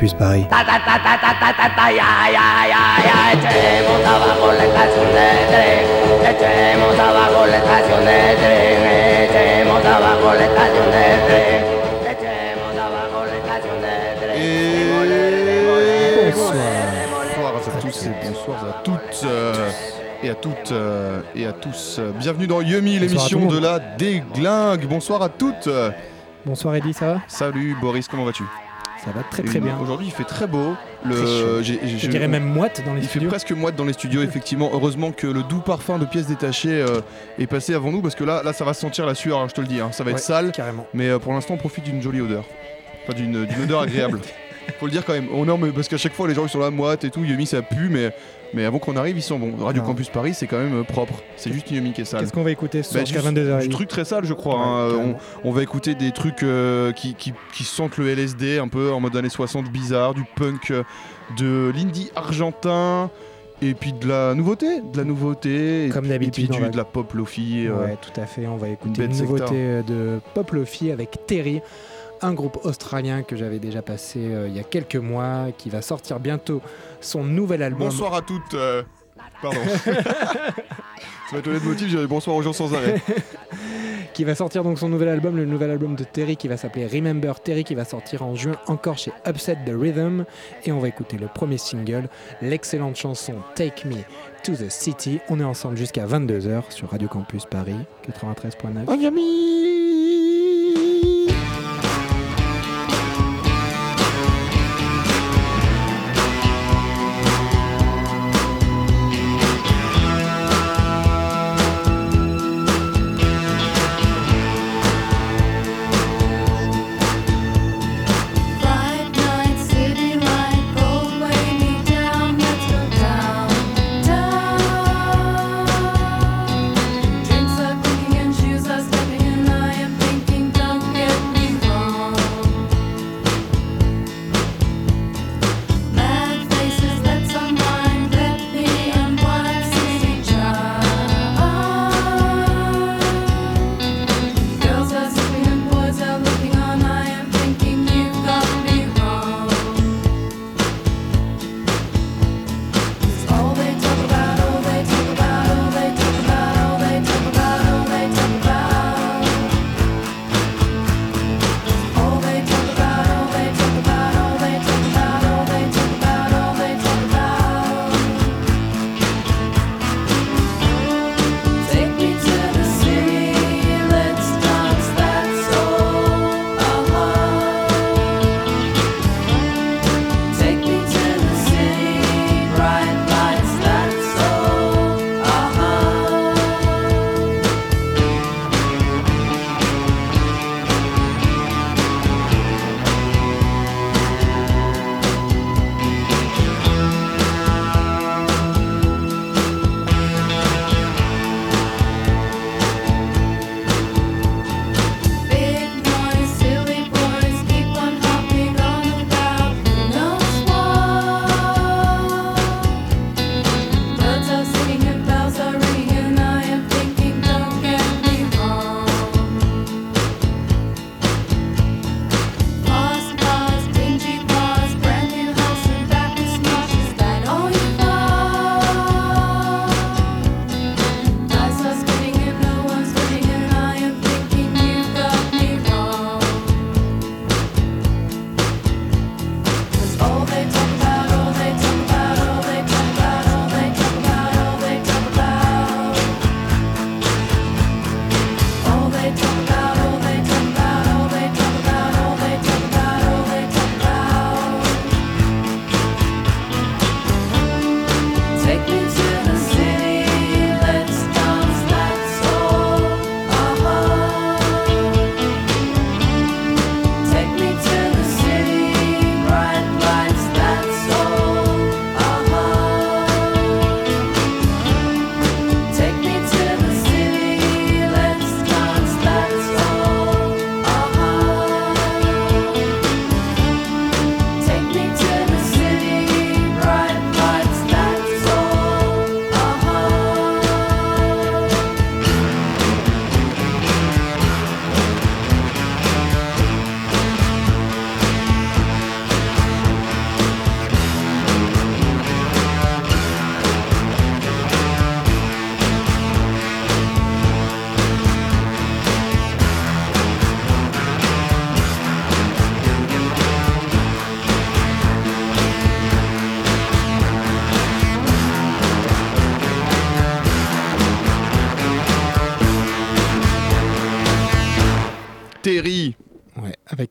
Campus Paris. Bonsoir. À tous et bonsoir à toutes euh, et à toutes euh, et à tous. Bienvenue dans Yumi, l'émission de la déglingue. Bonsoir à toutes. Bonsoir Eddy, ça va? Salut Boris, comment vas-tu? Ça va très très Et bien. Aujourd'hui, il fait très beau. Je dirais même moite dans les Il fait studios. presque moite dans les studios, effectivement. Heureusement que le doux parfum de pièces détachées euh, est passé avant nous, parce que là, là, ça va sentir la sueur. hein, je te le dis, hein. ça va être sale. Carrément. Mais euh, pour l'instant, on profite d'une jolie odeur. Enfin, d'une odeur agréable. Faut le dire quand même. Oh non, mais parce qu'à chaque fois, les gens ils sont là, moite et tout. Yumi, ça pue, mais, mais avant qu'on arrive, ils sont bons. Radio. Campus Paris, c'est quand même euh, propre. C'est juste Yumi qui est sale. Qu'est-ce qu'on va écouter ce Bah, soir jusqu'à juste 22h Du truc très sale, je crois. Ouais, hein. Euh, on, on va écouter des trucs euh, qui, qui, qui sentent le LSD, un peu en mode années 60 bizarre, du punk, de l'indie argentin. Et puis de la nouveauté, de la nouveauté, Comme puis- et d'habitude, puis du- va- de la pop lofi. euh, Ouais, tout à fait. On va écouter une nouveauté de Pop Lofi avec Terry, un groupe australien que j'avais déjà passé euh, il y a quelques mois, qui va sortir bientôt son nouvel album. Bonsoir à toutes. euh, Pardon. Ça va être le motif, j'ai bonsoir aux gens sans arrêt. qui va sortir donc son nouvel album, le nouvel album de Terry qui va s'appeler Remember Terry, qui va sortir en juin encore chez Upset the Rhythm. Et on va écouter le premier single, l'excellente chanson Take Me to the City. On est ensemble jusqu'à 22h sur Radio Campus Paris 93.9.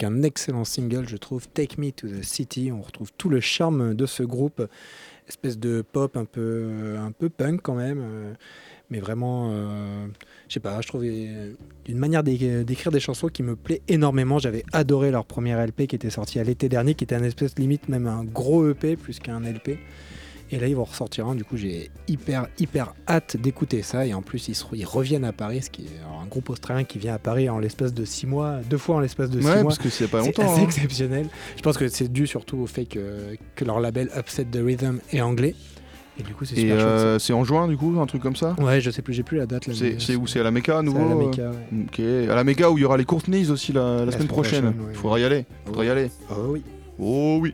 avec un excellent single, je trouve, Take Me to the City. On retrouve tout le charme de ce groupe, espèce de pop un peu, un peu punk quand même, euh, mais vraiment, euh, je sais pas, je trouve euh, une manière d'é- d'écrire des chansons qui me plaît énormément. J'avais adoré leur premier LP qui était sorti à l'été dernier, qui était un espèce limite même un gros EP plus qu'un LP. Et là, ils vont ressortir un. Du coup, j'ai hyper, hyper hâte d'écouter ça. Et en plus, ils, se- ils reviennent à Paris, ce qui est alors, un groupe australien qui vient à Paris en l'espace de six mois, deux fois en l'espace de six Ouais, mois. parce que c'est pas C'est longtemps. assez hein. exceptionnel. Je pense que c'est dû surtout au fait que, que leur label Upset the Rhythm est anglais. Et du coup, c'est super euh, c'est en juin, du coup, un truc comme ça? Ouais, je sais plus, j'ai plus la date là. C'est c'est où? C'est à la Mecca, à C'est nouveau à la euh Mecca, ouais. Ok, à la Mecca où il y aura les Courtneys aussi la, la La semaine semaine prochaine. ouais. Faudra y aller. Faudra y aller. Oh oui. Oh oui.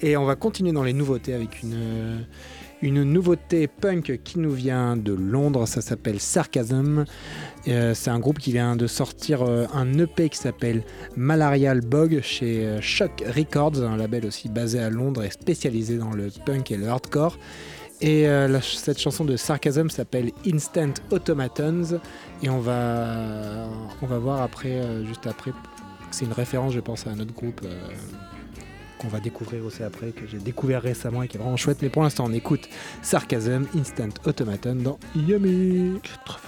Et on va continuer dans les nouveautés avec une, une nouveauté punk qui nous vient de Londres. Ça s'appelle Sarcasm. Euh, c'est un groupe qui vient de sortir euh, un EP qui s'appelle Malarial Bog chez euh, Shock Records, un label aussi basé à Londres et spécialisé dans le punk et le hardcore. Et cette chanson de Sarcasm s'appelle Instant Automatons. Et on va, on va voir après, juste après, c'est une référence, je pense, à un autre groupe. Qu'on va découvrir aussi après, que j'ai découvert récemment et qui est vraiment chouette. Mais pour l'instant, on écoute Sarcasm, Instant Automaton dans Yummy. 93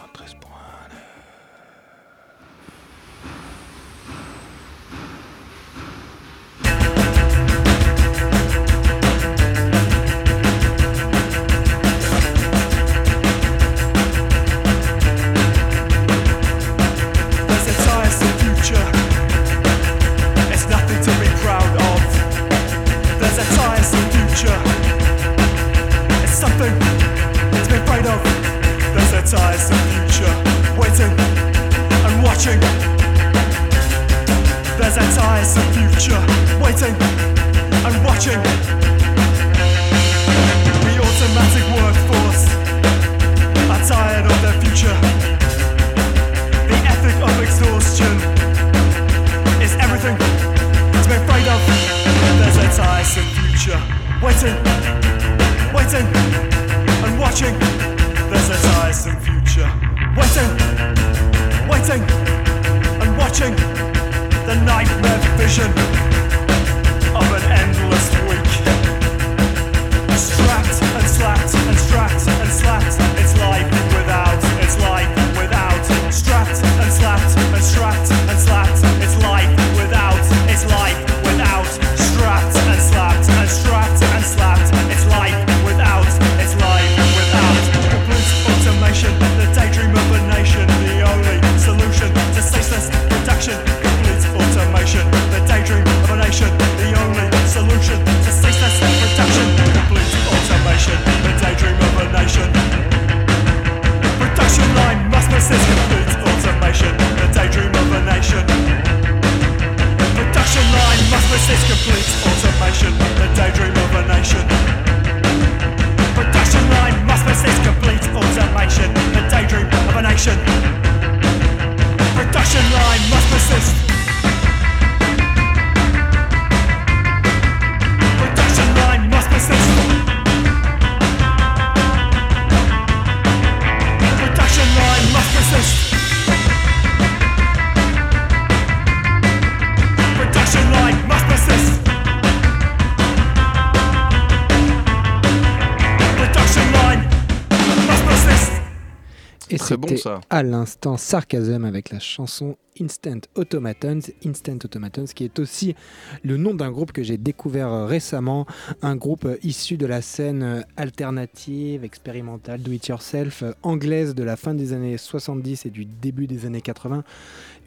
l'instant Sarcasm avec la chanson Instant Automatons. Instant Automatons qui est aussi le nom d'un groupe que j'ai découvert euh, récemment. Un groupe euh, issu de la scène euh, alternative, expérimentale, do-it-yourself, anglaise de la fin des années 70 et du début des années 80.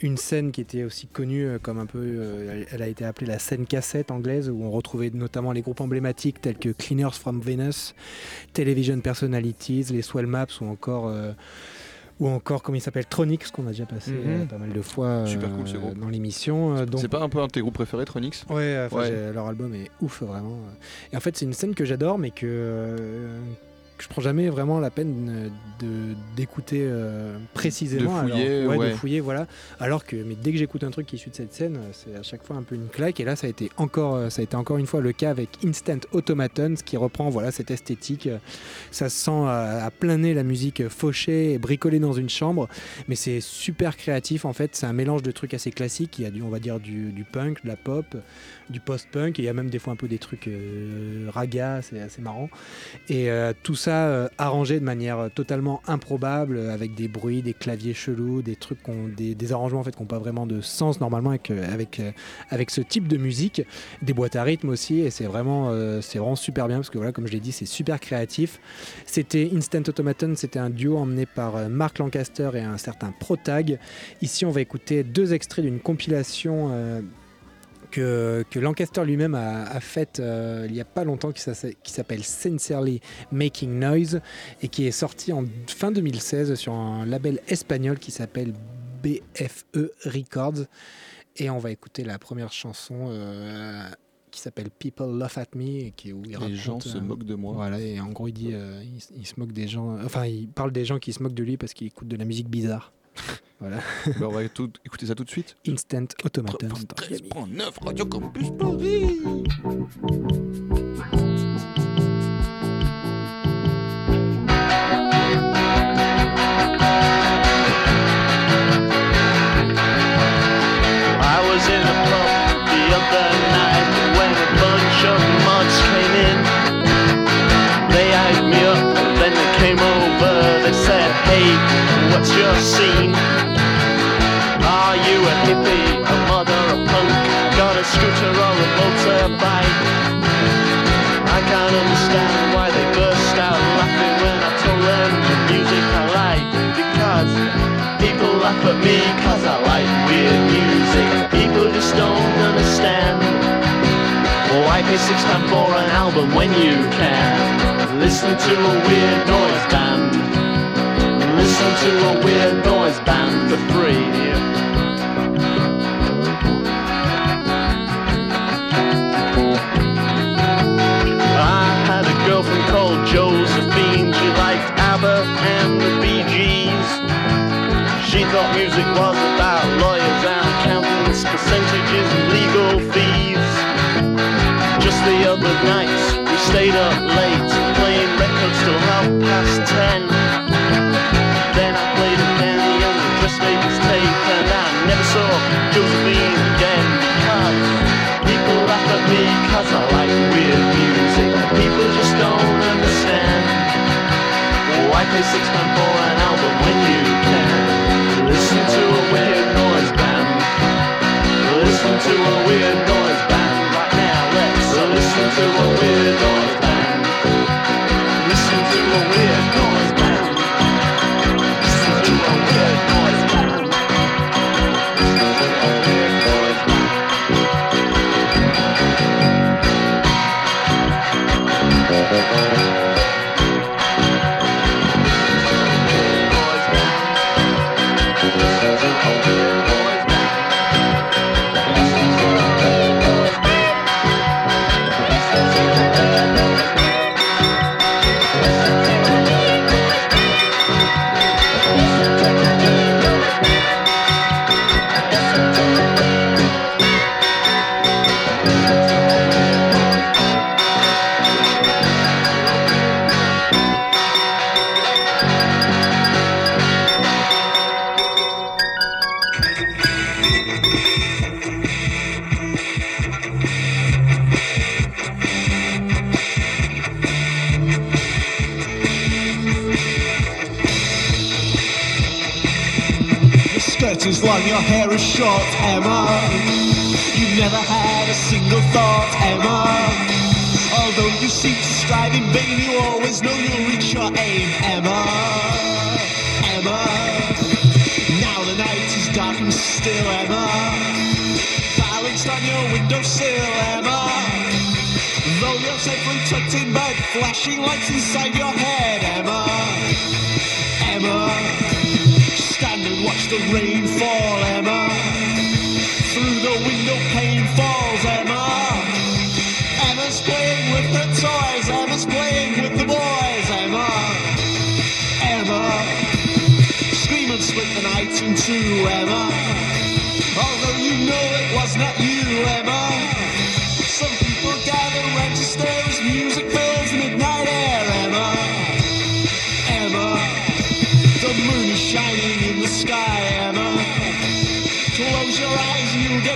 Une scène qui était aussi connue comme un peu, elle a été appelée la scène cassette anglaise où on retrouvait notamment les groupes emblématiques tels que Cleaners from Venus, Television Personalities, les Swell Maps ou encore ou encore comme il s'appelle Tronix qu'on a déjà passé Mhm. euh, pas mal de fois Super euh, cool, ce groupe. dans l'émission euh, donc C'est pas un peu un de tes groupes préférés, Tronix ouais, leur album est ouf vraiment et en fait c'est une scène que j'adore mais que je prends jamais vraiment la peine de d'écouter euh, précisément. De fouiller, alors, ouais, ouais. de fouiller, voilà. Alors que, mais dès que j'écoute un truc qui est issu de cette scène, euh, c'est à chaque fois un peu une claque. Et là, ça a été encore, euh, ça a été encore une fois le cas avec Instant Automatons, qui reprend voilà cette esthétique. Ça se sent à, à plein nez la musique fauchée et bricolée dans une chambre, mais c'est super créatif en fait. C'est un mélange de trucs assez classiques. Il y a du, on va dire du, du punk, de la pop, du post-punk. Et il y a même des fois un peu des trucs euh, raga, c'est assez marrant. Et euh, tout ça euh, arrangé de manière totalement improbable, avec des bruits, des claviers chelous, des trucs, des, des arrangements en fait, qui n'ont pas vraiment de sens normalement avec, avec, avec ce type de musique, des boîtes à rythme aussi, et c'est vraiment, vraiment super bien parce que voilà, comme je l'ai dit, c'est super créatif. C'était Instant Automaton, c'était un duo emmené par Mark Lancaster et un certain Protag. Ici, on va écouter deux extraits d'une compilation. Que, que Lancaster lui-même a, a faite euh, il n'y a pas longtemps, qui s'appelle Sincerely Making Noise et qui est sorti en fin 2016 sur un label espagnol qui s'appelle BFE Records. Et on va écouter la première chanson euh, qui s'appelle People Laugh at Me et qui, où il Les gens raconte, se euh, moquent de moi. Voilà, et en gros, il dit, il se moque des gens. Enfin, il parle des gens qui se moquent de lui parce qu'il écoute de la musique bizarre. Voilà. Bah, on va tout- écouter ça tout de suite. Instant Automaton. dans Miami. 13.9 Radio Campus Paris. I was in a pub the other what's your scene? Are you a hippie, a mother, a punk? Got a scooter or a motorbike? I can't understand why they burst out laughing when I told them the music I like because people laugh at me cause I like weird music. People just don't understand. Why pay six pound for an album when you can listen to a weird noise band? Listen to a weird noise band for free. I had a girlfriend called Josephine. She liked ABBA and the Bee Gees. She thought music was about lawyers and accountants, percentages and legal fees. Just the other night, we stayed up late playing records till half past ten. Because I like weird music. People just don't understand. Six for an when you can listen to a weird noise band? Listen to a weird noise band right now. Let's listen to a weird noise band. Listen to a weird Is long, your hair is short, Emma. You've never had a single thought, Emma. Although you seem to strive in vain, you always know you'll reach your aim, Emma. Emma. Now the night is dark and still, Emma. Balanced on your windowsill, Emma. Though you're safely tucked in bed, flashing lights inside your head, Emma. Emma stand and watch the rain fall, Emma. Through the window pane falls, Emma. Emma's playing with the toys, Emma's playing with the boys, Emma. Emma. Scream and split the night in two, Emma. Although you know it was not you, Emma. Some people gather and to stare as music fills.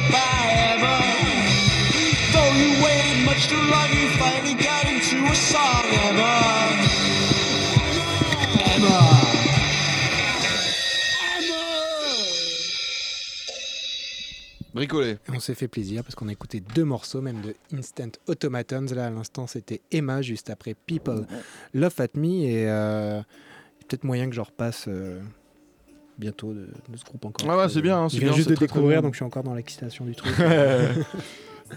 And you'll get by, Emma. Though you waited much too long, you finally got into a song, Emma. Emma. Emma. Bricolé. On s'est fait plaisir parce qu'on a écouté deux morceaux, même de Instant Automatons. Là, à l'instant, c'était Emma, juste après People Love at Me. Et euh, peut-être moyen que je repasse euh, bientôt de, de ce groupe encore. Ah ouais, c'est bien, hein, Je c'est viens bien, juste de découvrir, donc je suis encore dans l'excitation du truc.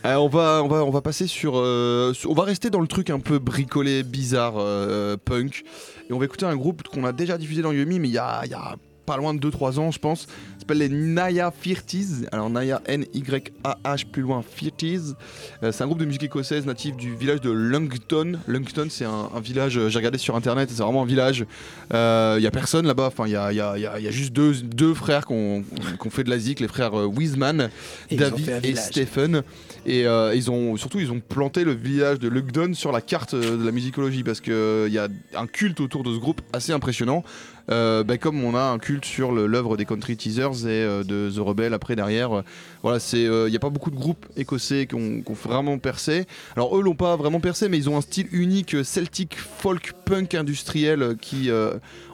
Euh, on, va, on, va, on va passer sur, euh, sur- On va rester dans le truc un peu bricolé, bizarre, euh, punk. Et on va écouter un groupe qu'on a déjà diffusé dans Yumi, mais il y a, il y a pas loin de 2-3 ans, je pense. Ça s'appelle les Naya Firties. Alors Naya N-Y-A-H, plus loin, Firties. Euh, c'est un groupe de musique écossaise natif du village de Lungton. Lungton, c'est un, un village, euh, j'ai regardé sur internet, c'est vraiment un village. Euh, Il y a personne là-bas, enfin, il y a, y a- y a- y a juste deux, deux frères qui ont qui ont fait de la zik, les frères euh, Wiseman. Et David et. Stephen et euh, ils ont surtout ils ont planté le village de Lugdon sur la carte euh, de la musicologie parce que euh, il y a un culte autour de ce groupe assez impressionnant Euh, bah, comme on a un culte sur l'œuvre des Country Teasers et euh, de The Rebel après derrière euh, voilà il n'y a pas beaucoup de groupes écossais qui ont, vraiment percé alors eux l'ont pas vraiment percé mais ils ont un style unique celtic folk punk industriel qui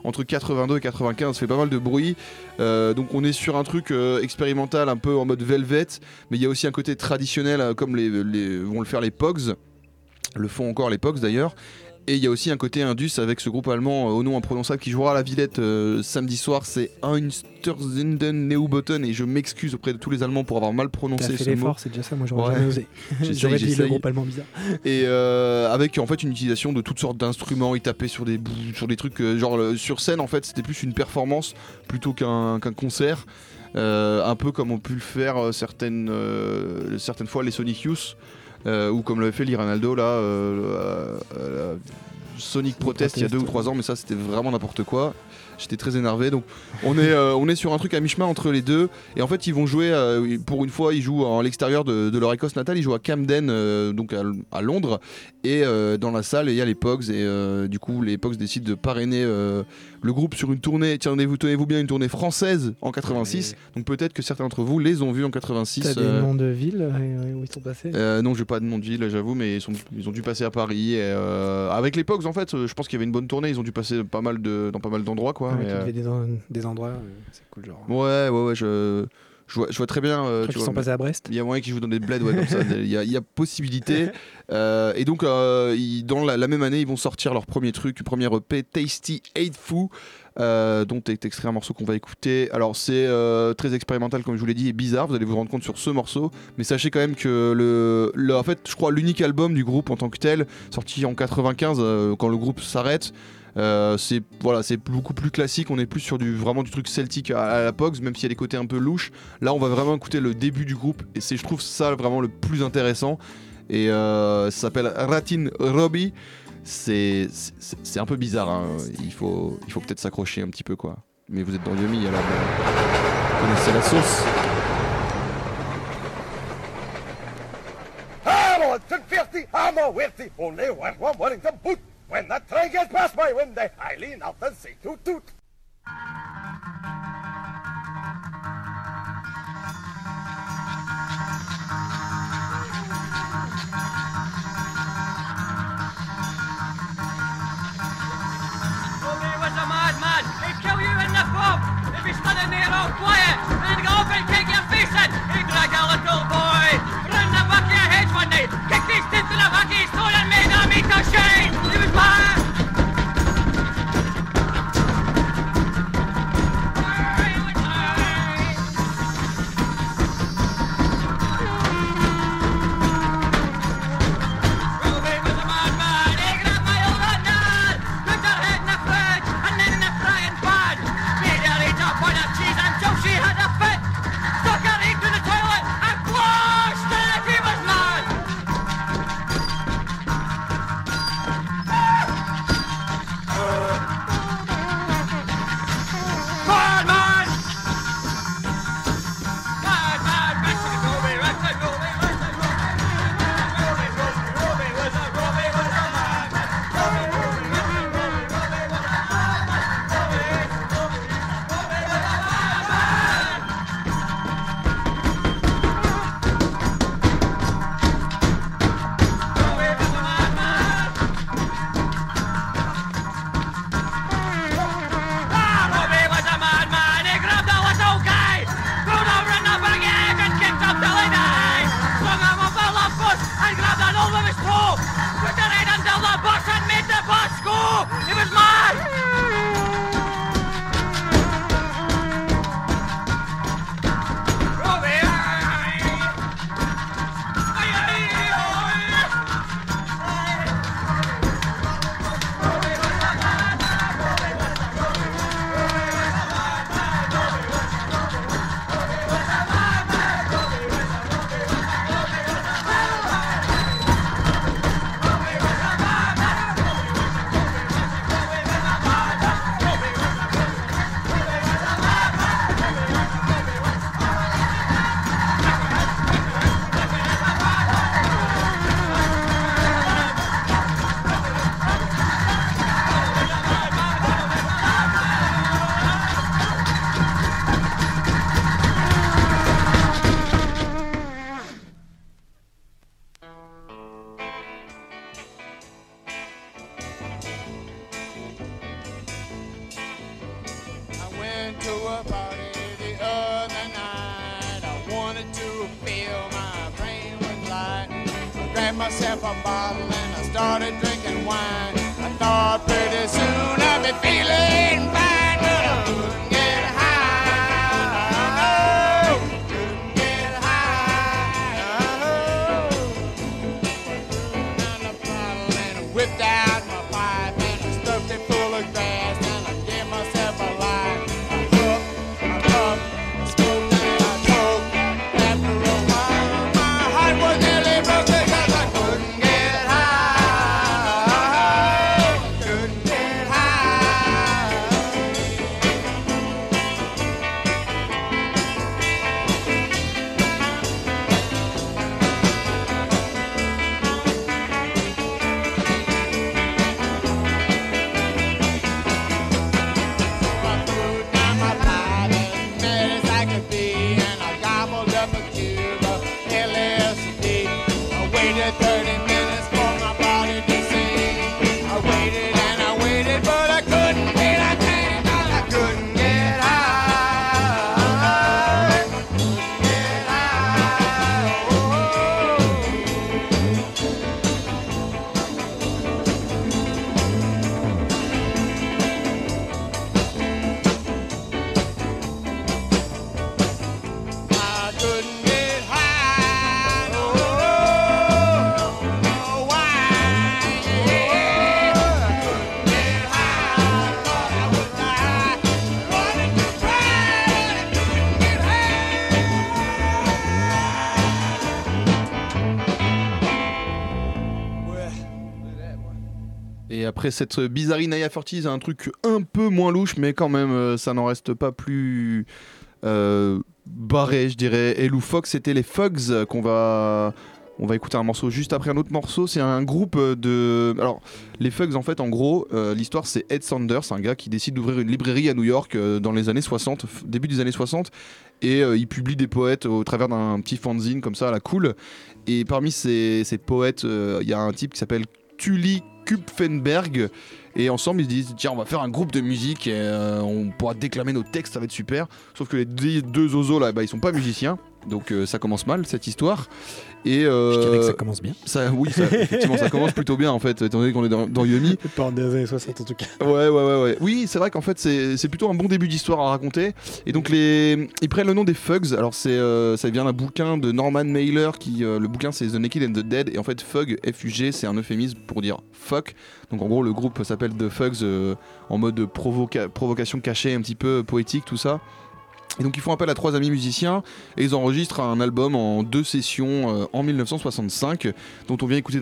entre 82 et 95 fait pas mal de bruit donc on est sur un truc expérimental un peu en mode velvet, mais il y a aussi un côté traditionnel comme vont le faire les Pogs, le font encore les Pogs d'ailleurs. Et il y a aussi un côté indus avec ce groupe allemand euh, au nom imprononçable qui jouera à la Villette euh, samedi soir, c'est Einstürzinden Neubotten et je m'excuse auprès de tous les Allemands pour avoir mal prononcé fait ce mot. c'est déjà ça, moi j'aurais Ouais. jamais osé. J'aurais dit le groupe allemand bizarre. Et euh, avec en fait une utilisation de toutes sortes d'instruments, ils tapaient sur des sur des trucs genre sur scène en fait c'était plus une performance plutôt qu'un concert. Euh, un peu comme ont pu le faire certaines, euh, certaines fois les Sonic Youth ou comme l'avait fait Liranaldo là euh, euh, euh, Sonic Protest il y a deux ou trois ans mais ça c'était vraiment n'importe quoi. J'étais très énervé. Donc on est, euh, on est sur un truc à mi-chemin entre les deux. Et en fait ils vont jouer euh, pour une fois ils jouent à l'extérieur de, de leur Écosse natale. Ils jouent à Camden euh, donc à, à Londres. Et euh, dans la salle il y a les Pogs. Et euh, du coup les Pogs décident de parrainer euh, le groupe sur une tournée. Tenez-vous tenez-vous bien une tournée française en 86 donc peut-être que certains d'entre vous les ont vus en 86 T'as des euh, noms de villes euh, ils sont passés? Euh, non, je pas de nom de ville, j'avoue, mais ils, sont, ils ont dû passer à Paris. Et, euh, avec les Pogs, en fait, euh, je pense qu'il y avait une bonne tournée. Ils ont dû passer pas mal de, dans pas mal d'endroits, quoi. Ouais, mais, qui devaient des, en- des endroits, c'est cool genre. ouais, ouais, ouais, je, je, vois, je vois très bien. euh, tu vois, sont passés à Brest. il y a moyen qu'ils jouent dans des bleds, ouais, comme ça. Il y a, il y a possibilité. Euh, et donc, euh, ils- dans la, la même année, ils vont sortir leur premier truc, premier EP, Tasty Hateful, euh, dont est extrait un morceau qu'on va écouter. Alors, c'est euh, très expérimental, comme je vous l'ai dit, et bizarre. Vous allez vous rendre compte sur ce morceau. Mais sachez quand même que, le, en fait, je crois, l'unique album du groupe en tant que tel, sorti en 95, euh, quand le groupe s'arrête. euh, c'est voilà, c'est beaucoup plus classique. On est plus sur du vraiment du truc celtique à, la Pogs, même s'il y a des côtés un peu louches. Là, on va vraiment écouter le début du groupe et c'est, je trouve, ça vraiment le plus intéressant. Et ça s'appelle Ratin Robbie. C'est, un peu bizarre. hein. Il faut, il faut peut-être s'accrocher un petit peu, quoi. Mais vous êtes dans Yumi, alors vous connaissez la sauce. Teeth in the back of après cette bizarrerie Naya Fortis, un truc un peu moins louche, mais quand même, euh, ça n'en reste pas plus euh, barré, je dirais. Et Lou Fox, c'était les Fugs qu'on va. On va écouter un morceau juste après un autre morceau. C'est un groupe de. Alors, les Fugs, en fait, en gros, euh, l'histoire, c'est Ed Sanders, un gars qui décide d'ouvrir une librairie à New York dans les années 60, f- début des années 60. Et il publie des poètes au travers d'un petit fanzine comme ça la cool. Et parmi ces, ces poètes, il y a un type qui s'appelle Tully Kupfenberg. Et ensemble, ils se disent tiens, on va faire un groupe de musique euh, on pourra déclamer nos textes, ça va être super. Sauf que les deux, zozos là, bah, ils sont pas musiciens. Donc euh, ça commence mal cette histoire. Et euh, Je dirais que ça commence bien. ça, oui, ça, effectivement, ça commence plutôt bien en fait, étant donné qu'on est dans, dans Yumi. Pas des années 60 en tout cas. Ouais, ouais, ouais, ouais. Oui, c'est vrai qu'en fait, c'est c'est plutôt un bon début d'histoire à raconter. Et donc, les... ils prennent le nom des Fugs. Alors, c'est euh, ça vient d'un bouquin de Norman Mailer. Qui, euh, le bouquin, c'est The Naked and the Dead. Et en fait, Fug, F-U-G, c'est un euphémisme pour dire fuck. Donc, en gros, le groupe s'appelle The Fugs euh, en mode provoca- provocation cachée, un petit peu poétique, tout ça. Et donc ils font appel à trois amis musiciens et ils enregistrent un album en deux sessions euh, en 1965 dont on vient écouter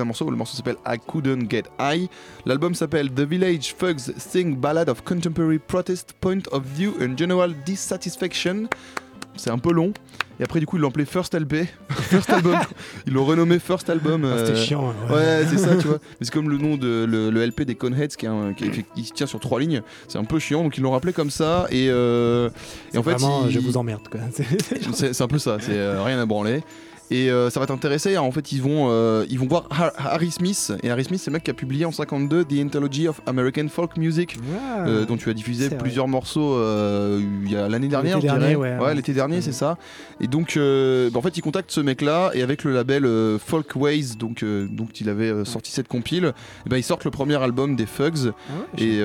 un, morceau. Le morceau s'appelle I Couldn't Get High. L'album s'appelle The Village Fugs Sing Ballad of Contemporary Protest Point of View and General Dissatisfaction. C'est un peu long. Et après du coup ils l'ont appelé First LP. First Album. Ils l'ont renommé First Album. Ah, C'était euh, chiant. Ouais, c'est ça, tu vois. Mais c'est comme le nom de le, le LP des Coneheads qui, un- qui, qui se tient sur trois lignes. C'est un peu chiant, donc ils l'ont rappelé comme ça. Et, euh, et en fait, Vraiment, je vous emmerde quoi. c'est c'est un peu ça, c'est euh, rien à branler. Et euh, ça va t'intéresser, en fait ils vont, euh, ils vont voir Har- Harry Smith, et Harry Smith c'est le mec qui a publié en 52 The Anthology of American Folk Music, euh, dont tu as diffusé plusieurs morceaux il y a l'année dernière, L'été dernier, ouais. l'été dernier, c'est ça. Et donc, bah, en fait, il contacte ce mec-là, et avec le label Folkways, donc, donc il avait sorti cette compile, et ben ils sortent le premier album des Fugs, Ah et,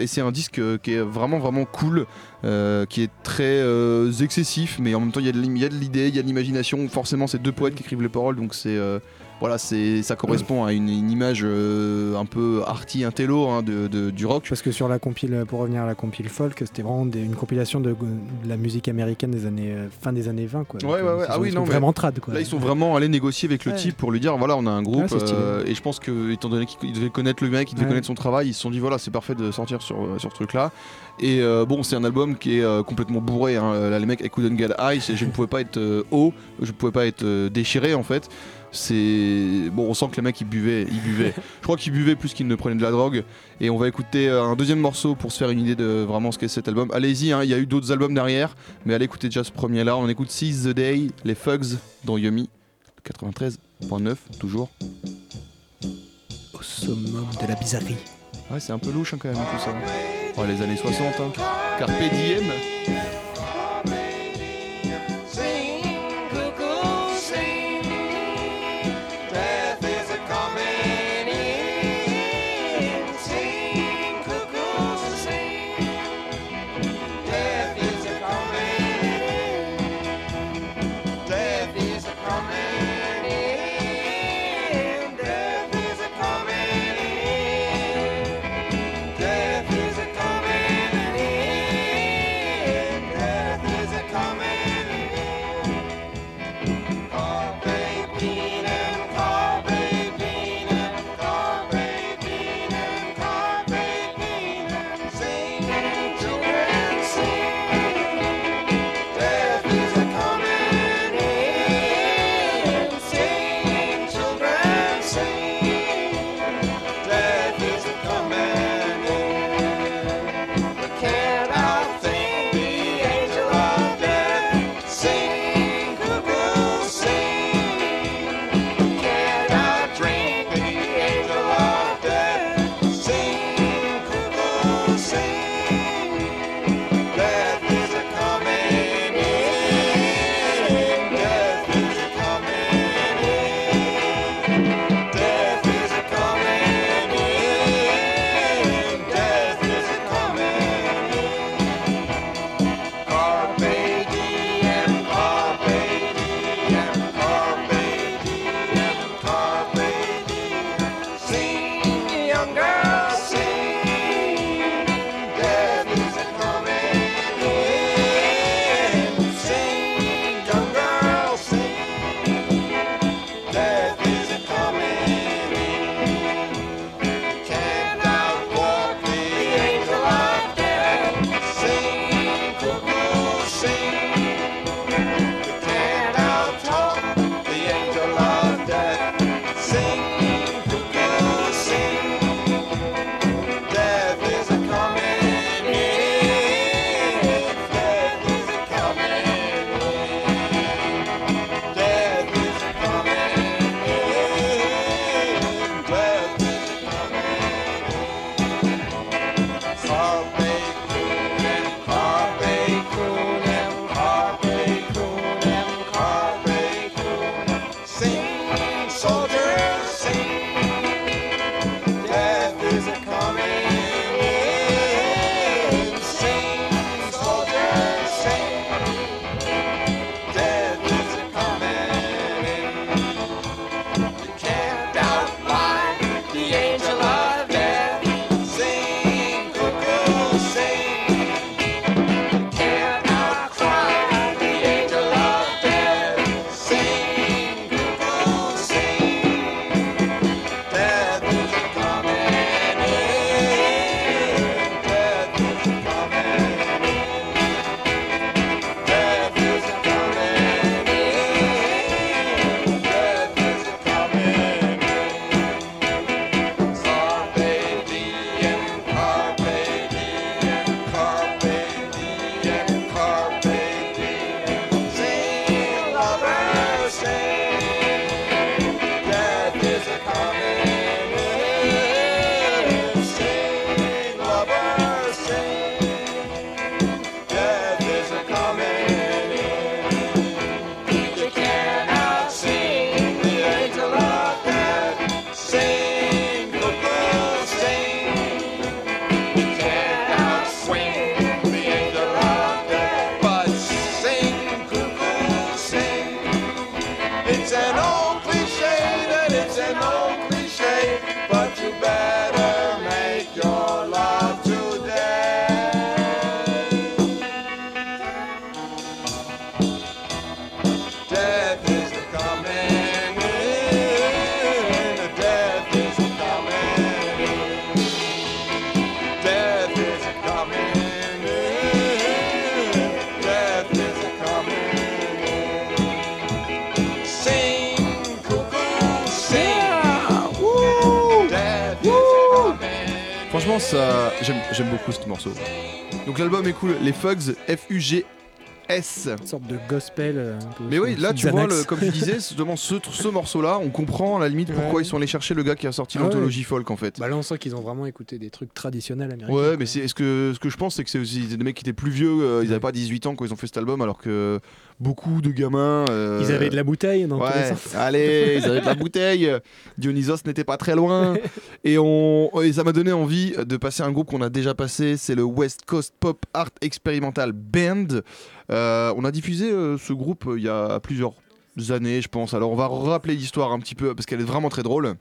et c'est un disque qui est vraiment vraiment cool, euh, qui est très euh, excessif, mais en même temps il y a de l'idée, il y a de l'imagination. Forcément, c'est deux poètes qui écrivent les paroles, donc c'est euh, voilà, c'est ça correspond à une, une image euh, un peu arty, intello hein, de, de- du rock. Parce que sur la compile, pour revenir à la compile folk, c'était vraiment des- une compilation de, de la musique américaine des années euh, fin des années 20 quoi. Donc, Ouais, ouais, euh, ouais. Ah sont oui, non, vraiment trad quoi. Là, ils sont vraiment allés négocier avec le Ouais. type pour lui dire voilà, on a un groupe. Ouais, euh, et je pense que, étant donné qu'ils devaient connaître le mec, ils devaient Ouais. connaître son travail, ils se sont dit voilà, c'est parfait de sortir sur, sur ce truc-là. Et euh, bon, c'est un album qui est euh, complètement bourré. hein. Là, les mecs, I couldn't get high, c'est- je ne pouvais pas être euh, haut, je ne pouvais pas être euh, déchiré en fait. C'est bon, on sent que les mecs ils buvaient, ils buvaient. je crois qu'ils buvaient plus qu'ils ne prenaient de la drogue. Et on va écouter euh, un deuxième morceau pour se faire une idée de vraiment ce qu'est cet album. Allez-y, hein, il y a eu d'autres albums derrière, mais allez écouter déjà ce premier-là. On écoute Seize the Day, les Fugs dans Yumi 93.9 toujours. au summum de la bizarrerie. Ouais, c'est un peu louche hein, quand même tout ça. Oh, les années 60, hein. Carpe diem. It's an old j'aime, beaucoup ce morceau. Donc l'album est cool. Les Fugs, Une sorte de gospel. euh, un peu Mais oui, là tu vois, le, comme tu disais, justement, ce, ce morceau-là, on comprend à la limite pourquoi Ouais. ils sont allés chercher le gars qui a sorti Ah ouais. l'anthologie folk en fait. Bah là, on sent qu'ils ont vraiment écouté des trucs traditionnels américains. Ouais, mais c'est, ce, que, ce que je pense, c'est que c'est aussi des mecs qui étaient plus vieux, euh, ils avaient pas 18 ans quand ils ont fait cet album, alors que beaucoup de gamins. euh, Ils avaient de la bouteille dans tous les Ouais, sens. allez, ils avaient de la bouteille. Dionysos n'était pas très loin. Et, on, et ça m'a donné envie de passer un groupe qu'on a déjà passé. C'est le West Coast Pop Art Experimental Band. Euh, on a diffusé euh, ce groupe euh, il y a plusieurs années, je pense. Alors on va rappeler l'histoire un petit peu parce qu'elle est vraiment très drôle.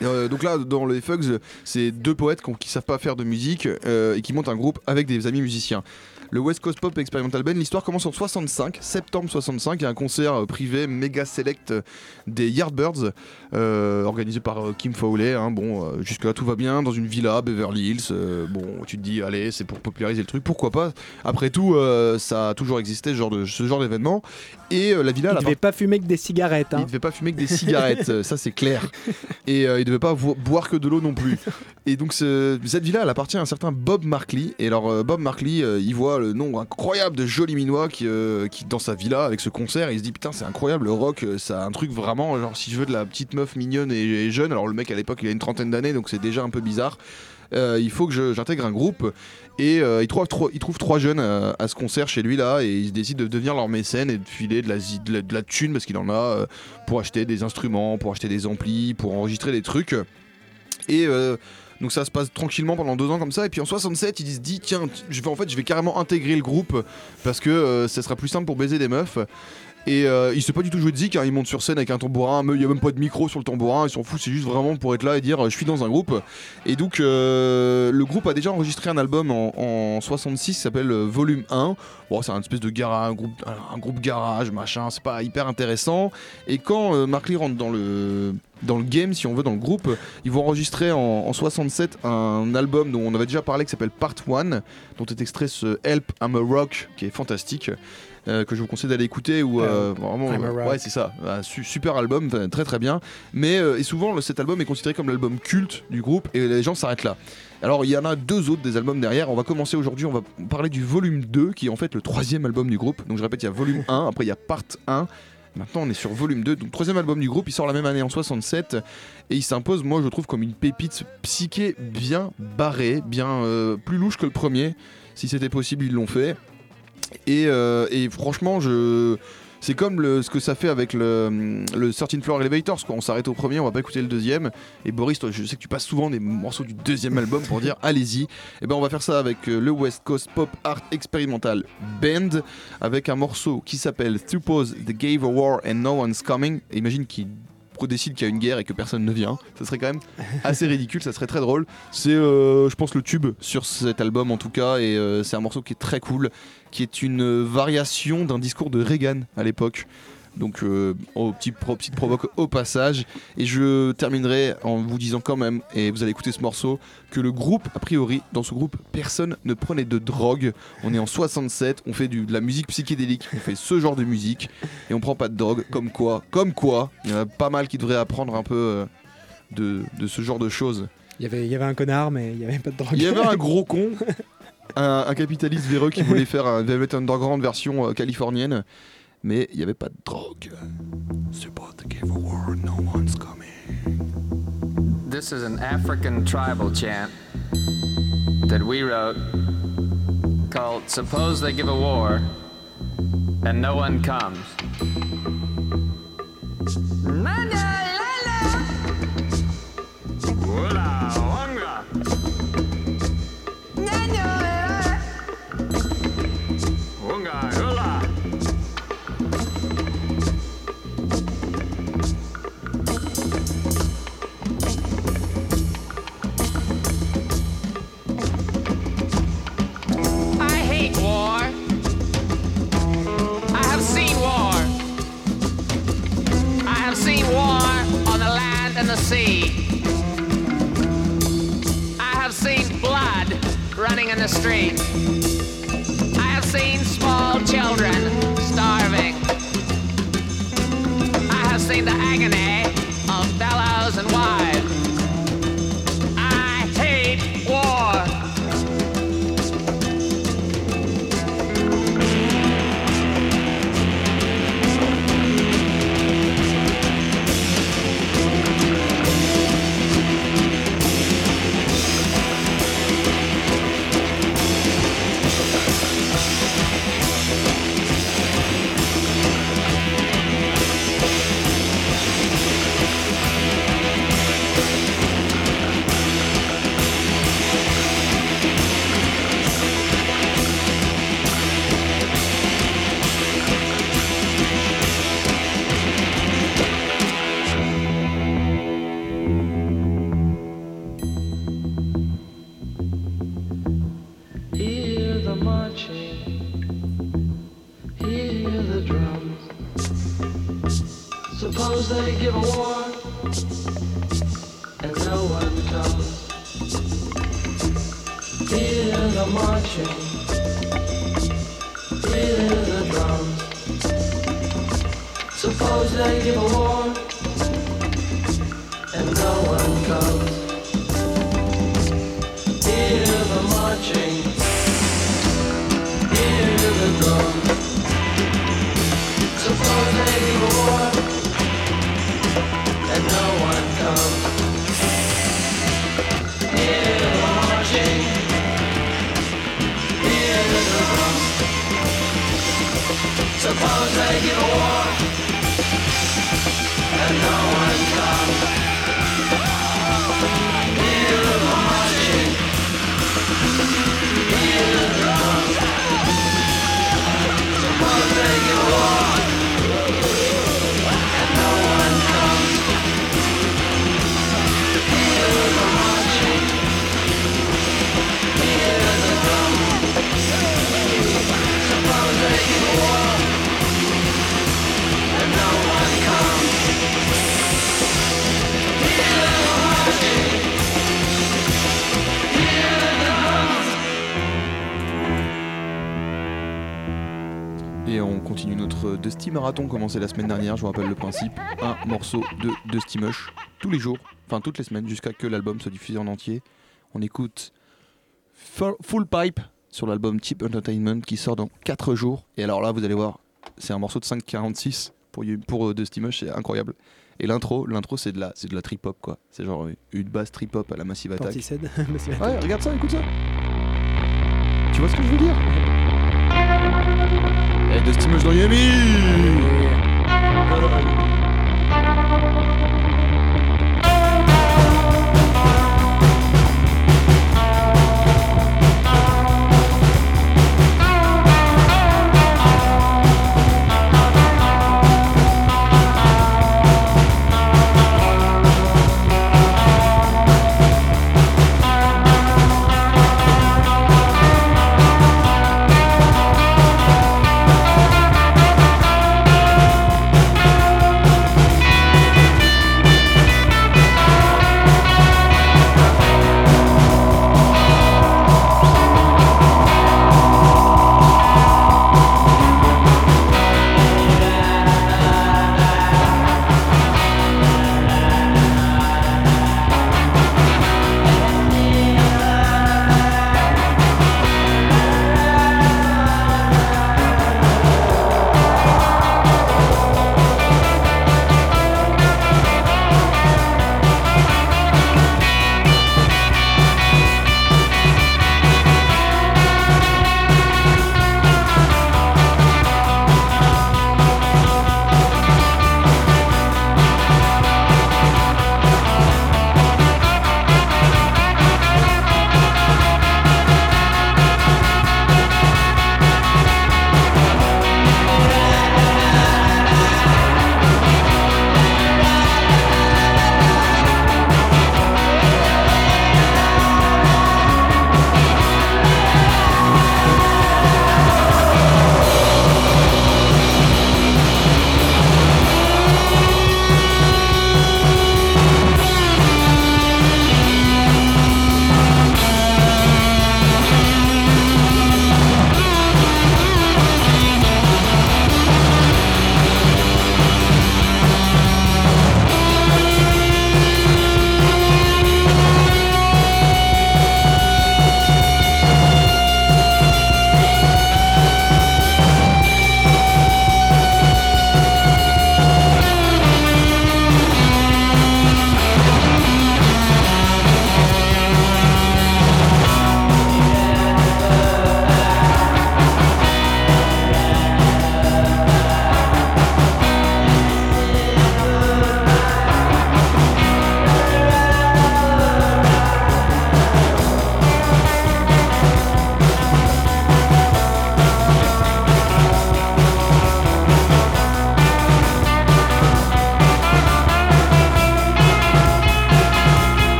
Donc là, dans les Fugs, c'est deux poètes qui, qui savent pas faire de musique et qui montent un groupe avec des amis musiciens. Le West Coast Pop Experimental Band, l'histoire commence en 65, septembre 65, il y a un concert euh, privé méga select euh, des Yardbirds, euh, organisé par Kim Fowley. hein. bon, jusque-là tout va bien, dans une villa, Beverly Hills. euh, bon, tu te dis, allez, c'est pour populariser le truc, pourquoi pas Après tout, euh, ça a toujours existé ce genre de- ce genre d'événement. Et la villa, Ils elle devaient pas fumer que des cigarettes. il Hein. devait pas fumer que des cigarettes, ça c'est clair. Et il devait pas boire que de l'eau non plus. Et donc ce- cette villa, elle appartient à un certain Bob Markley. Et alors Bob Markley, il voit le nombre incroyable de jolis minois qui, euh, qui dans sa villa avec ce concert. Il se dit putain c'est incroyable le rock, euh, ça a un truc vraiment genre si je veux de la petite meuf mignonne et, jeune. Alors le mec à l'époque il a une trentaine d'années donc c'est déjà un peu bizarre. Euh, il faut que j'intègre un groupe et il, trouve il trouve trois jeunes à ce concert chez lui là et il décide de devenir leur mécène et de filer de la, de la, de la thune parce qu'il en a pour acheter des instruments, pour acheter des amplis, pour enregistrer des trucs. Et donc ça se passe tranquillement pendant deux ans comme ça. Et puis en 67, il se dit tiens, je vais en fait, je vais carrément intégrer le groupe parce que euh, ça sera plus simple pour baiser des meufs. Et euh, il sait pas du tout jouer de zik, hein, il monte sur scène avec un tambourin, il y a même pas de micro sur le tambourin, il s'en fout, c'est juste vraiment pour être là et dire euh, je suis dans un groupe. Et donc euh, le groupe a déjà enregistré un album en, en 66 qui s'appelle euh, Volume 1. Bon, c'est un espèce de garage, un groupe, garage, machin, c'est pas hyper intéressant. Et quand euh, Mark Lee rentre dans le, dans le game, si on veut, dans le groupe, ils vont enregistrer en, en 67 un album dont on avait déjà parlé qui s'appelle Part 1, dont est extrait ce Help I'm a Rock qui est fantastique. Euh, que je vous conseille d'aller écouter ou euh, vraiment euh, Rock. ouais c'est ça Un su- super album très très bien mais et souvent le- cet album est considéré comme l'album culte du groupe et les gens s'arrêtent là alors il y en a deux autres des albums derrière. On va commencer aujourd'hui, on va parler du volume 2 qui est en fait le troisième album du groupe. Donc je répète, il y a volume 1, après il y a part 1. Maintenant on est sur volume 2, donc troisième album du groupe, il sort la même année en 67 et il s'impose moi je trouve comme une pépite psyché bien barrée, bien euh, plus louche que le premier. Si c'était possible ils l'ont fait. Et, euh, et franchement je... C'est comme ce que ça fait avec le, le 13 Floor Elevators. Quoi. On s'arrête au premier, on va pas écouter le deuxième. Et Boris, je sais que tu passes souvent des morceaux du deuxième album pour dire allez-y. Et ben on va faire ça avec euh, le West Coast Pop Art Experimental Band, avec un morceau qui s'appelle Suppose the Gave a War and No One's Coming. Imagine décide qu'il y a une guerre et que personne ne vient. Ça serait quand même assez ridicule, ça serait très drôle. C'est, euh, je pense, le tube sur cet album en tout cas. Et euh, c'est un morceau qui est très cool, qui est une variation d'un discours de Reagan à l'époque. Donc, euh, pro- petite provoque au passage. Et je terminerai en vous disant quand même, et vous allez écouter ce morceau, que le groupe, a priori, dans ce groupe, personne ne prenait de drogue. On est en 67, on fait du- de la musique psychédélique, on fait ce genre de musique, et on prend pas de drogue. Comme quoi, comme quoi, il y en a pas mal qui devraient apprendre un peu euh, de, de ce genre de choses. Il y, avait, il y avait un connard, mais il n'y avait pas de drogue. Il y avait un gros con, un, un capitaliste véreux qui voulait faire un Velvet Underground version euh, californienne, mais il n'y avait pas de drogue. Pas the give a war, no one's coming. This is an African tribal chant that we wrote called Suppose They Give a War and No One Comes. Sea. I have seen blood running in the street. I have seen small children starving. I have seen the agony of bellows and Marathon commencé la semaine dernière, je vous rappelle le principe. Un morceau de Dusty Mush tous les jours, enfin toutes les semaines, jusqu'à que l'album soit diffusé en entier. On écoute Fu- Full Pipe sur l'album Cheap Entertainment qui sort dans 4 jours. Et alors là, vous allez voir, c'est un morceau de 5,46 pour, pour euh, Dusty Mush, c'est incroyable. Et l'intro, l'intro c'est de la, c'est de la trip hop quoi. C'est genre euh, une basse trip hop à la Massive Attack. Ouais, regarde ça, écoute ça. Tu vois ce que je veux dire? Et Dusty Mush dans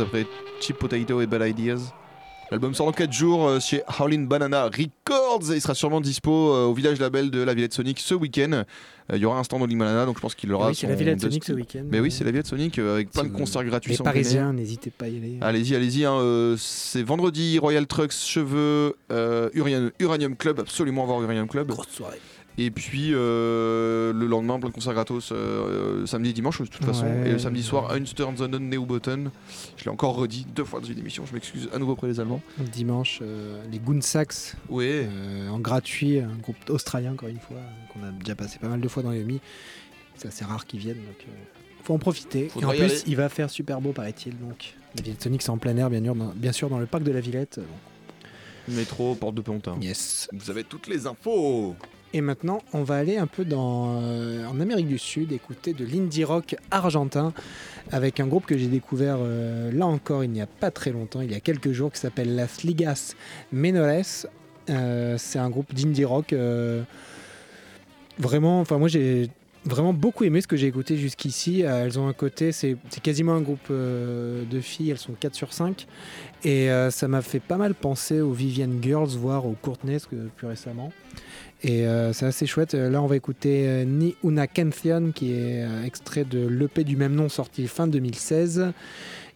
après Cheap Potato et Bad Ideas. L'album sort dans 4 jours euh, chez Howlin' Banana Records et il sera sûrement dispo euh, au village label de la Villette Sonic ce week-end. Euh, Il y aura un stand Howlin' Banana donc je pense qu'il aura. Oui, c'est la Villette Sonic ce week-end. Mais oui, c'est la Villette Sonic avec plein de concerts gratuits. Les. Parisiens, n'hésitez pas à y aller. Allez-y, allez-y. hein, c'est vendredi, Royal Trucks, Cheveux, Uranium, Uranium Club, absolument voir Uranium Club. Grosse soirée. Et puis euh, le lendemain, plein de concerts gratos, euh, euh, samedi et dimanche de toute façon. Ouais. Et le samedi soir, Unster on the Non Neobotten. Je l'ai encore redit deux fois dans une émission, je m'excuse à nouveau auprès des Allemands. Dimanche, euh, les Goonsacks Ouais. euh, en gratuit, un groupe australien encore une fois, qu'on a déjà passé pas mal de fois dans Yumi. C'est assez rare qu'ils viennent, donc euh, faut en profiter. Et en plus, aller. il va faire super beau, paraît-il. Donc, la Villette Sonic, c'est en plein air, bien sûr, dans, bien sûr, dans le parc de la Villette. donc. Métro, porte de Pontin. Yes. Vous avez toutes les infos. Et maintenant, on va aller un peu dans, euh, en Amérique du Sud, écouter de l'indie rock argentin avec un groupe que j'ai découvert euh, là encore il n'y a pas très longtemps, il y a quelques jours, qui s'appelle Las Ligas Menores. Euh, c'est un groupe d'indie rock vraiment, enfin moi j'ai vraiment beaucoup aimé ce que j'ai écouté jusqu'ici. Elles ont un côté, c'est quasiment un groupe de filles, elles sont 4 sur 5. Et ça m'a fait pas mal penser aux Vivian Girls, voire aux que- plus récemment. Et euh, c'est assez chouette. Euh, Là, on va écouter euh, Ni Una Canción, qui est euh, extrait de l'EP du même nom sorti fin 2016.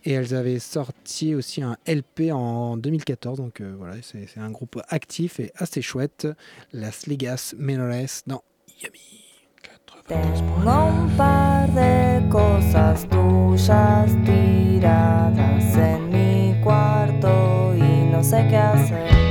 Et elles avaient sorti aussi un LP en 2014. Donc voilà, c'est un groupe actif et assez chouette. Las Ligas Menores dans Tengo un par de cosas tuyas tiradas en mi cuarto y no sé hacer.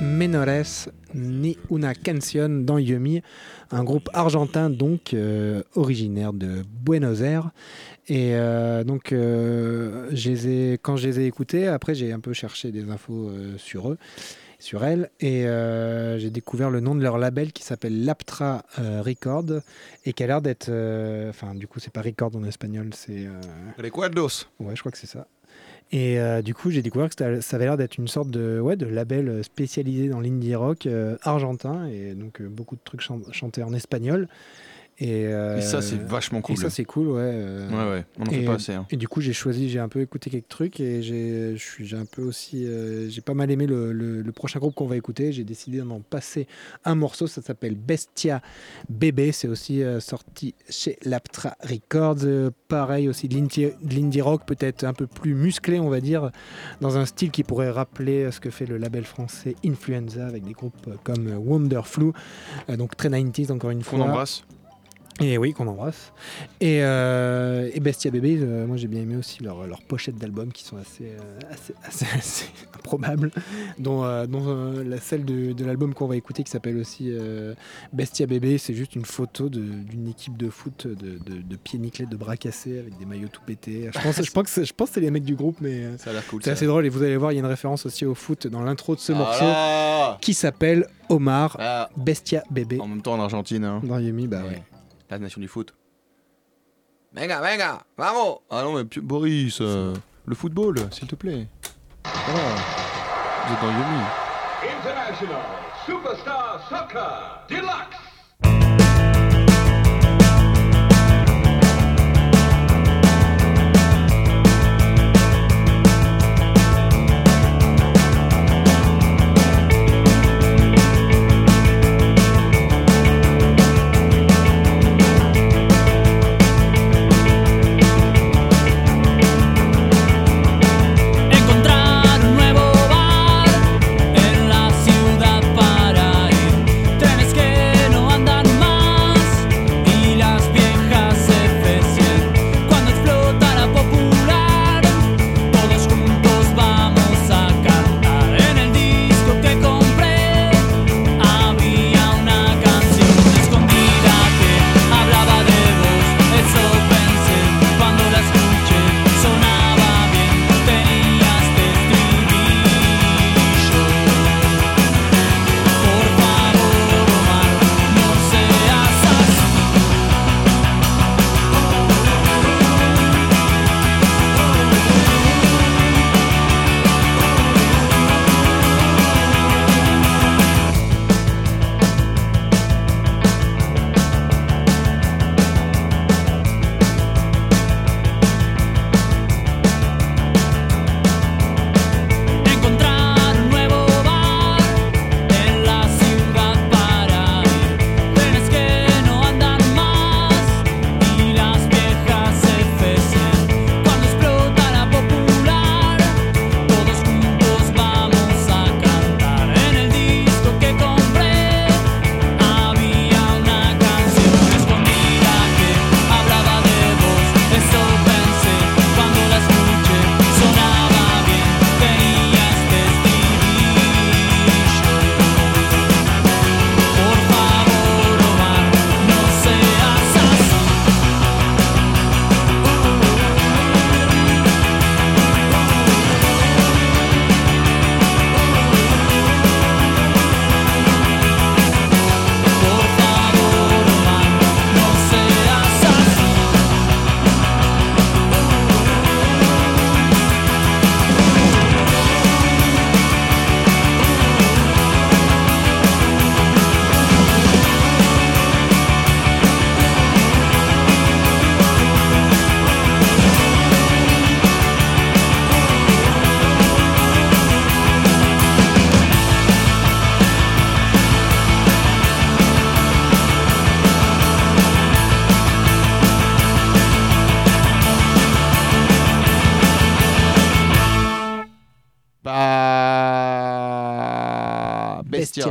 Menores ni una canción dans Yumi, un groupe argentin donc euh, originaire de Buenos Aires. Et euh, donc, euh, je les ai- quand je les ai écoutés, après j'ai un peu cherché des infos sur eux, sur elles, et j'ai découvert le nom de leur label qui s'appelle Laptra Record, et qui a l'air d'être, enfin du coup c'est pas Record en espagnol, c'est Recuerdos. Ouais, je crois que c'est ça. Et euh, du coup, j'ai découvert que ça avait l'air d'être une sorte de, label euh, spécialisé dans l'indie rock euh, argentin, et donc beaucoup de trucs chan- chantés en espagnol. Et, euh, Et ça, c'est vachement cool. Et ça, c'est cool, ouais. euh. Ouais, ouais, on en fait et, pas assez, hein. Et du coup, j'ai choisi, j'ai un peu écouté quelques trucs, et j'ai un peu aussi, euh, j'ai pas mal aimé le, le- le prochain groupe qu'on va écouter. J'ai décidé d'en passer un morceau, ça s'appelle Bestia Bébé. C'est aussi sorti chez Laptra Records. Pareil aussi de l'indie rock, peut-être un peu plus musclé, on va dire, dans un style qui pourrait rappeler ce que fait le label français Influenza avec des groupes comme Wonderflu, donc très 90s encore une fois. Qu'on embrasse. Et oui, qu'on embrasse. Et, euh, et Bestia Bébé, euh, moi j'ai bien aimé aussi leurs leur pochettes d'albums qui sont assez, euh, assez, assez- assez improbables, dont, dont, la celle de, de l'album qu'on va écouter qui s'appelle aussi Bestia Bébé, c'est juste une photo d'une équipe de foot de, de, de pieds nickelés, de bras cassés avec des maillots tout pétés. Je pense, je pense que c'est je pense que c'est les mecs du groupe, mais cool. c'est assez drôle. Et vous allez voir, il y a une référence aussi au foot dans l'intro de ce Ah morceau là qui s'appelle Omar, Ah. Bestia Bébé. En même temps, en Argentine. Hein. Dans Yumi, bah ouais. La nation du foot. Venga, venga, vamos Ah non, mais Boris, euh, le football, s'il te plaît. Voilà. Vous êtes dans Yumi. International Superstar Soccer Deluxe.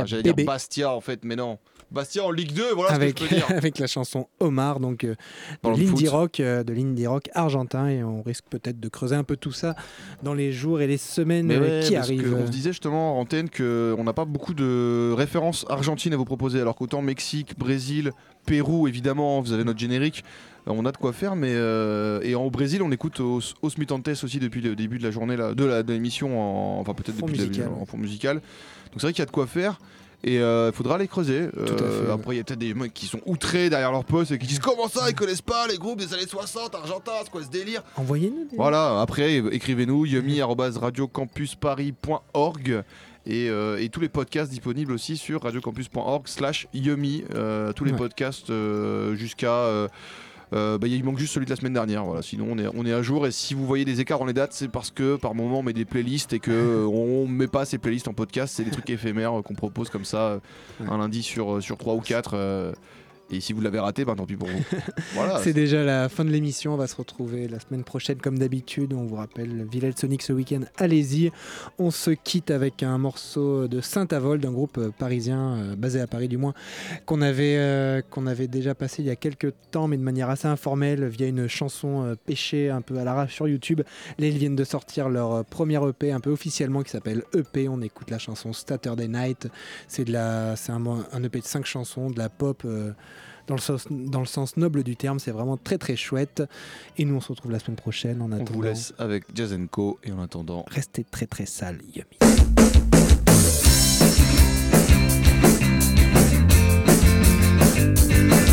J'allais dire Bastia en fait, mais non. Bastia en Ligue 2, voilà avec, ce que je peux dire. avec la chanson Omar, donc euh, Dans de l'indie rock, euh, de l'indie rock argentin, et on risque peut-être de creuser un peu tout ça dans les jours et les semaines Mais euh, ouais, qui parce que arrivent. on se disait justement en antenne qu'on n'a pas beaucoup de références argentines à vous proposer, alors qu'autant Mexique, Brésil, Pérou, évidemment, vous avez notre générique, euh, on a de quoi faire, mais euh, et en Brésil, on écoute Os, Os Mutantes aussi depuis le début de la journée, là, de la- l'émission, en- enfin peut-être depuis musical. en fond musical. Donc c'est vrai qu'il y a de quoi faire. Et il faudra les creuser. Tout à Euh, fait. Après, il y a peut-être des mecs qui sont outrés derrière leur poste et qui disent Comment ça, ils connaissent pas les groupes des années 60 argentins, c'est quoi ce délire? Envoyez-nous des... voilà, après, écrivez-nous yumi.radiocampusparis.org et, euh, et tous les podcasts disponibles aussi sur radiocampus.org slash yumi. euh, tous les Ouais. podcasts euh, jusqu'à... euh, bah, il manque juste celui de la semaine dernière, voilà. sinon on est, on est à jour. Et si vous voyez des écarts dans les dates c'est parce que par moment on met des playlists et que euh, on met pas ces playlists en podcast, c'est des trucs éphémères euh, qu'on propose comme ça euh, un lundi sur, sur 3 ou 4 et si vous l'avez raté, ben tant pis pour vous. voilà, C'est déjà la fin de l'émission. On va se retrouver la semaine prochaine, comme d'habitude. On vous rappelle Villette Sonic ce week-end. Allez-y. On se quitte avec un morceau de Saint-Avold, d'un groupe euh, parisien, euh, basé à Paris du moins, qu'on avait, euh, qu'on avait déjà passé il y a quelques temps, mais de manière assez informelle, via une chanson euh, pêchée un peu à l'arrache sur YouTube. Là, ils viennent de sortir leur premier EP, un peu officiellement, qui s'appelle EP. On écoute la chanson Saturday Night. C'est la, un, un EP de 5 chansons, de la pop. Dans le, sens, dans le sens noble du terme, c'est vraiment très très chouette. Et nous on se retrouve la semaine prochaine. En on attendant, vous laisse avec Jazz Co et en attendant restez très très sale, Yumi. Thank